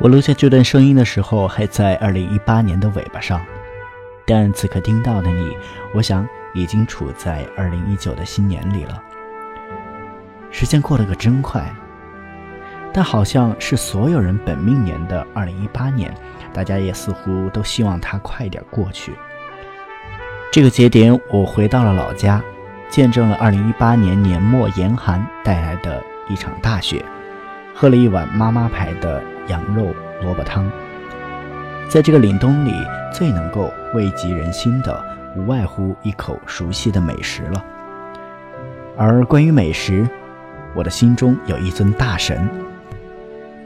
我录下这段声音的时候，还在二零一八年的尾巴上，但此刻听到的你，我想已经处在二零一九的新年里了。时间过得可真快，但好像是所有人本命年的二零一八年，大家也似乎都希望它快点过去。这个节点，我回到了老家，见证了二零一八年年末严寒带来的一场大雪，喝了一碗妈妈牌的。羊肉萝卜汤，在这个凛冬里，最能够慰藉人心的，无外乎一口熟悉的美食了。而关于美食，我的心中有一尊大神，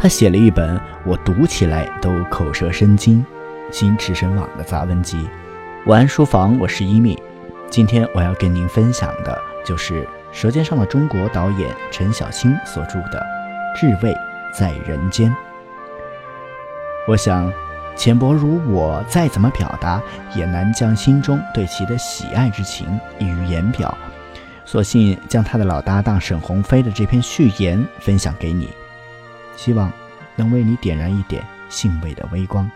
他写了一本我读起来都口舌生津、心驰神往的杂文集。晚安书房，我是一米，今天我要跟您分享的就是《舌尖上的中国》导演陈小青所著的《至味在人间》。我想，浅薄如我，再怎么表达，也难将心中对其的喜爱之情溢于言表。索性将他的老搭档沈鸿飞的这篇序言分享给你，希望能为你点燃一点欣慰的微光。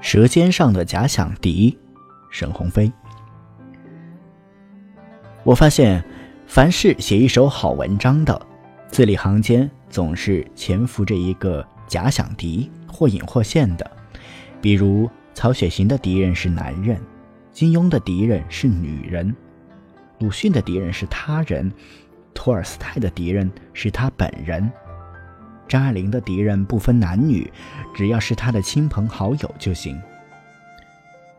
舌尖上的假想敌，沈鸿飞。我发现，凡是写一首好文章的，字里行间总是潜伏着一个假想敌，或隐或现的。比如，曹雪芹的敌人是男人，金庸的敌人是女人，鲁迅的敌人是他人，托尔斯泰的敌人是他本人。张爱玲的敌人不分男女，只要是她的亲朋好友就行。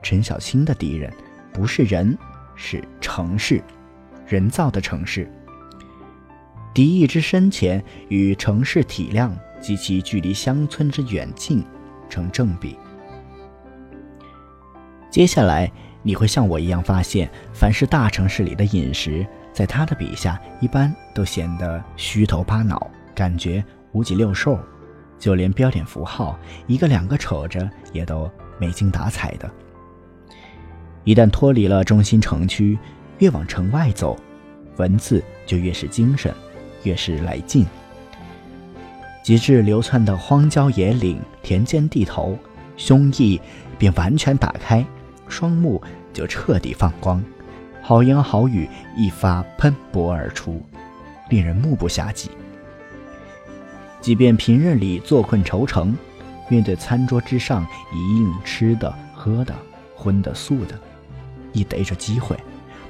陈小青的敌人不是人，是城市，人造的城市。敌意之深浅与城市体量及其距离乡村之远近成正比。接下来你会像我一样发现，凡是大城市里的饮食，在他的笔下一般都显得虚头巴脑，感觉。五脊六兽，就连标点符号一个两个瞅着也都没精打采的。一旦脱离了中心城区，越往城外走，文字就越是精神，越是来劲。极致流窜的荒郊野岭、田间地头，胸臆便完全打开，双目就彻底放光，好言好语一发喷薄而出，令人目不暇接。即便平日里坐困愁城，面对餐桌之上一应吃的、喝的、荤的、素的，一逮着机会，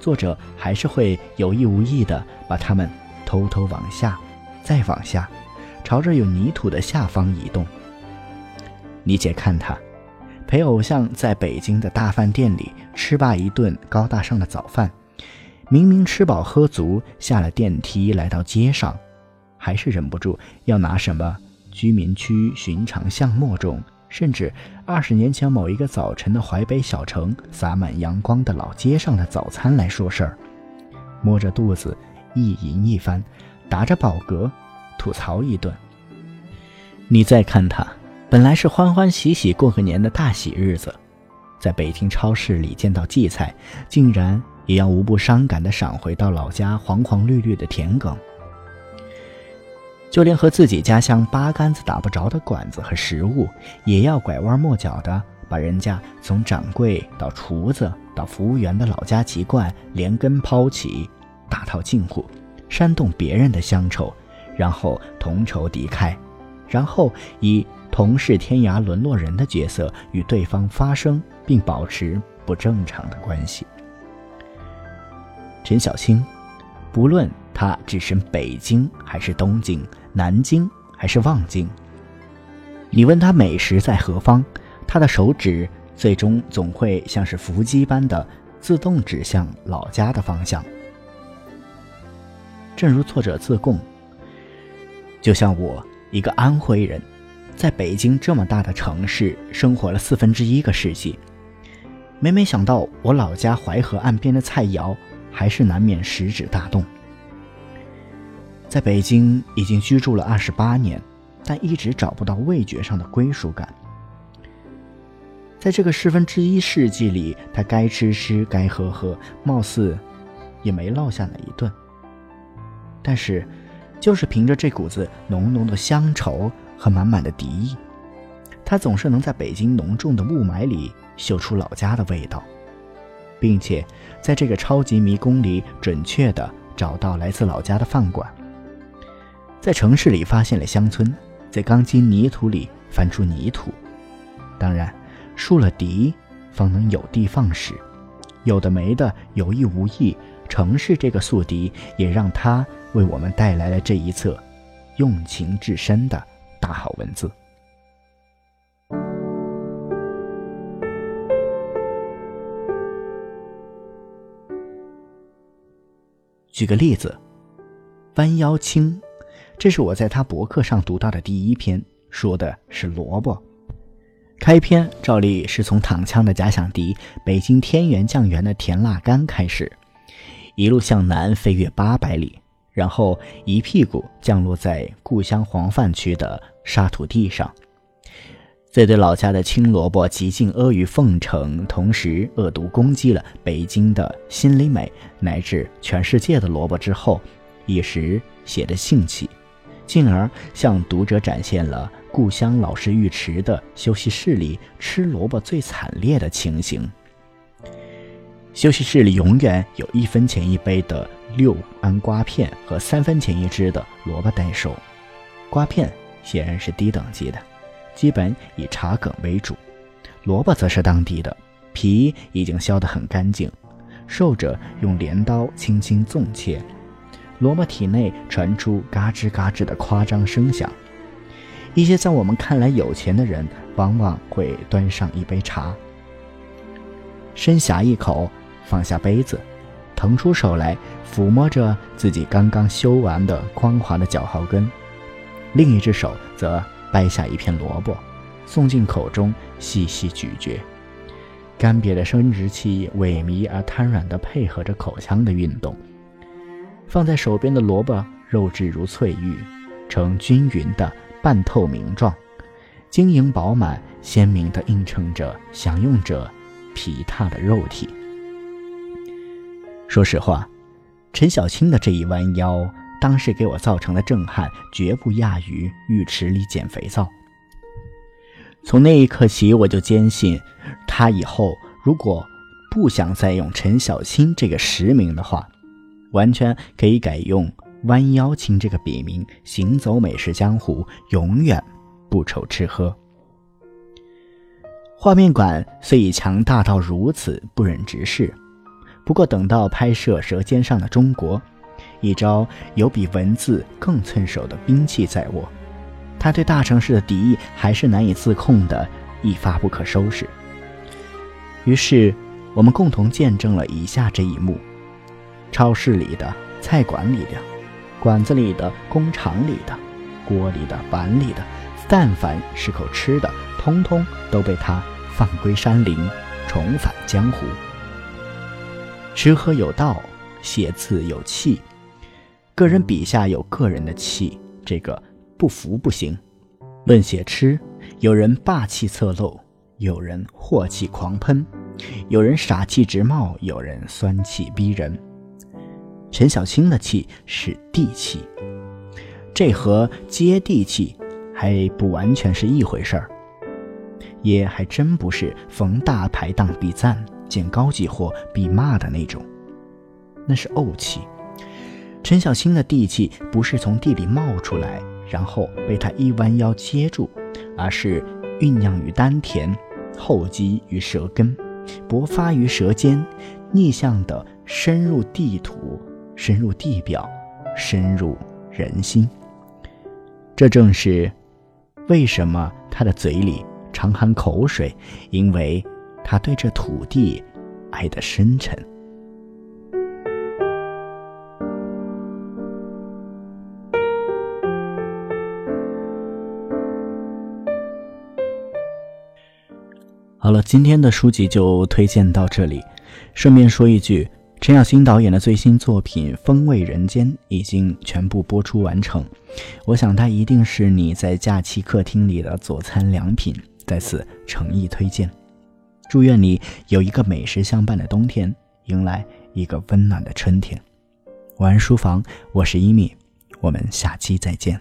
作者还是会有意无意的把它们偷偷往下，再往下，朝着有泥土的下方移动。你姐看他，陪偶像在北京的大饭店里吃罢一顿高大上的早饭，明明吃饱喝足，下了电梯来到街上。还是忍不住要拿什么居民区寻常巷陌中，甚至二十年前某一个早晨的淮北小城洒满阳光的老街上的早餐来说事儿，摸着肚子意淫一番，打着饱嗝吐槽一顿。你再看他，本来是欢欢喜喜过个年的大喜日子，在北京超市里见到荠菜，竟然也要无不伤感地闪回到老家黄黄绿绿的田埂。就连和自己家乡八竿子打不着的馆子和食物，也要拐弯抹角的把人家从掌柜到厨子到服务员的老家籍贯连根抛起，大套近乎，煽动别人的乡愁，然后同仇敌忾，然后以同是天涯沦落人的角色与对方发生并保持不正常的关系。陈小青，不论他置身北京还是东京。南京还是望京？你问他美食在何方，他的手指最终总会像是伏击般的自动指向老家的方向。正如作者自贡，就像我一个安徽人，在北京这么大的城市生活了四分之一个世纪，每每想到我老家淮河岸边的菜肴，还是难免食指大动。在北京已经居住了二十八年，但一直找不到味觉上的归属感。在这个四分之一世纪里，他该吃吃，该喝喝，貌似也没落下哪一顿。但是，就是凭着这股子浓浓的乡愁和满满的敌意，他总是能在北京浓重的雾霾里嗅出老家的味道，并且在这个超级迷宫里准确地找到来自老家的饭馆。在城市里发现了乡村，在钢筋泥土里翻出泥土。当然，树了敌，方能有的放矢。有的没的，有意无意，城市这个宿敌也让他为我们带来了这一册用情至深的大好文字。举个例子，弯腰青。这是我在他博客上读到的第一篇，说的是萝卜。开篇照例是从躺枪的假想敌北京天元酱园的甜辣干开始，一路向南飞越八百里，然后一屁股降落在故乡黄泛区的沙土地上。在对老家的青萝卜极尽阿谀奉承，同时恶毒攻击了北京的心里美乃至全世界的萝卜之后，一时写的兴起。进而向读者展现了故乡老式浴池的休息室里吃萝卜最惨烈的情形。休息室里永远有一分钱一杯的六安瓜片和三分钱一只的萝卜待售。瓜片显然是低等级的，基本以茶梗为主；萝卜则是当地的，皮已经削得很干净，受者用镰刀轻轻纵切。萝卜体内传出嘎吱嘎吱的夸张声响。一些在我们看来有钱的人，往往会端上一杯茶，深呷一口，放下杯子，腾出手来抚摸着自己刚刚修完的光滑的脚后跟，另一只手则掰下一片萝卜，送进口中细细咀嚼。干瘪的生殖器萎靡而瘫软地配合着口腔的运动。放在手边的萝卜肉质如翠玉，呈均匀的半透明状，晶莹饱满，鲜明地映衬着享用者皮踏的肉体。说实话，陈小青的这一弯腰，当时给我造成的震撼，绝不亚于浴池里捡肥皂。从那一刻起，我就坚信，他以后如果不想再用陈小青这个实名的话。完全可以改用“弯腰青”这个笔名，行走美食江湖，永远不愁吃喝。画面感虽已强大到如此不忍直视，不过等到拍摄《舌尖上的中国》，一招有比文字更趁手的兵器在握，他对大城市的敌意还是难以自控的一发不可收拾。于是，我们共同见证了以下这一幕。超市里的、菜馆里的、馆子里的、工厂里的、锅里的、碗里的，但凡是口吃的，通通都被他放归山林，重返江湖。吃喝有道，写字有气，个人笔下有个人的气，这个不服不行。论写吃，有人霸气侧漏，有人祸气狂喷，有人傻气直冒，有人酸气逼人。陈小青的气是地气，这和接地气还不完全是一回事儿，也还真不是逢大排档必赞，见高级货必骂的那种，那是怄气。陈小青的地气不是从地里冒出来，然后被他一弯腰接住，而是酝酿于丹田，厚积于舌根，勃发于舌尖，逆向的深入地土。深入地表，深入人心。这正是为什么他的嘴里常含口水，因为他对这土地爱得深沉。好了，今天的书籍就推荐到这里。顺便说一句，陈小新导演的最新作品《风味人间》已经全部播出完成，我想它一定是你在假期客厅里的佐餐良品，在此诚意推荐。祝愿你有一个美食相伴的冬天，迎来一个温暖的春天。晚安书房，我是伊米，我们下期再见。